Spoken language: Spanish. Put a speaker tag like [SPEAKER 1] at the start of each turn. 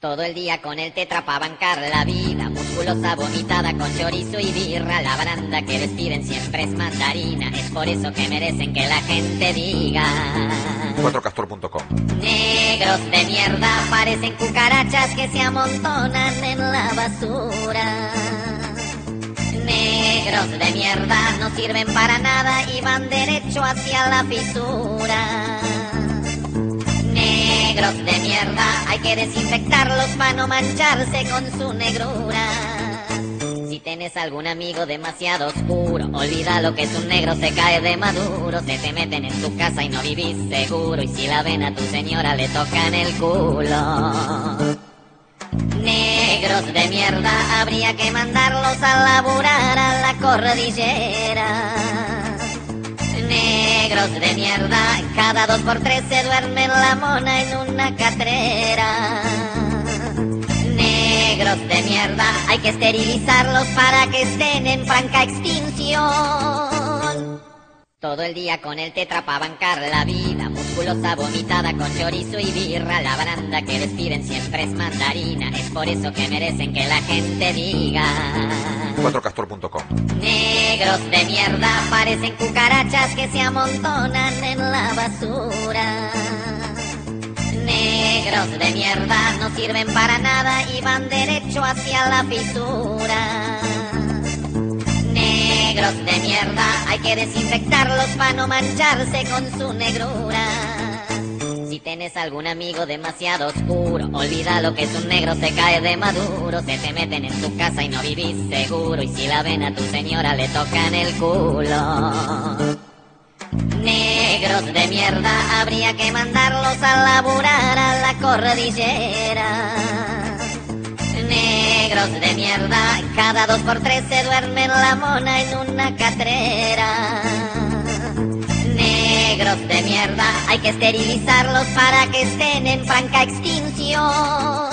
[SPEAKER 1] Todo el día con el tetra pa' bancar la vida, musculosa vomitada con chorizo y birra, la baranda que les piden siempre es mandarina, es por eso que merecen que la gente diga.
[SPEAKER 2] 4castor.com
[SPEAKER 1] Negros de mierda parecen cucarachas que se amontonan en la basura. Negros de mierda no sirven para nada y van derecho hacia la fisura. Que desinfectarlos para no mancharse con su negrura. Si tienes algún amigo demasiado oscuro, olvida lo que es un negro, se cae de maduro, se te meten en tu casa y no vivís seguro, y si la ven a tu señora le tocan el culo. Negros de mierda, habría que mandarlos a laburar a la cordillera. Negros de mierda, cada dos por tres se duerme la mona en una catrera. Negros de mierda, hay que esterilizarlos para que estén en franca extinción. Todo el día con el tetra pa' bancar la vida, musculosa vomitada con chorizo y birra, la baranda que les piden siempre es mandarina, es por eso que merecen que la gente diga.
[SPEAKER 2] 4castor.com
[SPEAKER 1] Negros de mierda parecen cucarachas que se amontonan en la basura. Negros de mierda no sirven para nada y van derecho hacia la fisura. Negros de mierda hay que desinfectarlos para no mancharse con su negrura. Si tienes algún amigo demasiado oscuro, olvida lo que es un negro, se cae de maduro, se te meten en tu casa y no vivís seguro, y si la ven a tu señora le tocan el culo. Negros de mierda, habría que mandarlos a laburar a la cordillera. Negros de mierda, cada dos por tres se duerme la mona en una catrera. De mierda, hay que esterilizarlos para que estén en franca extinción.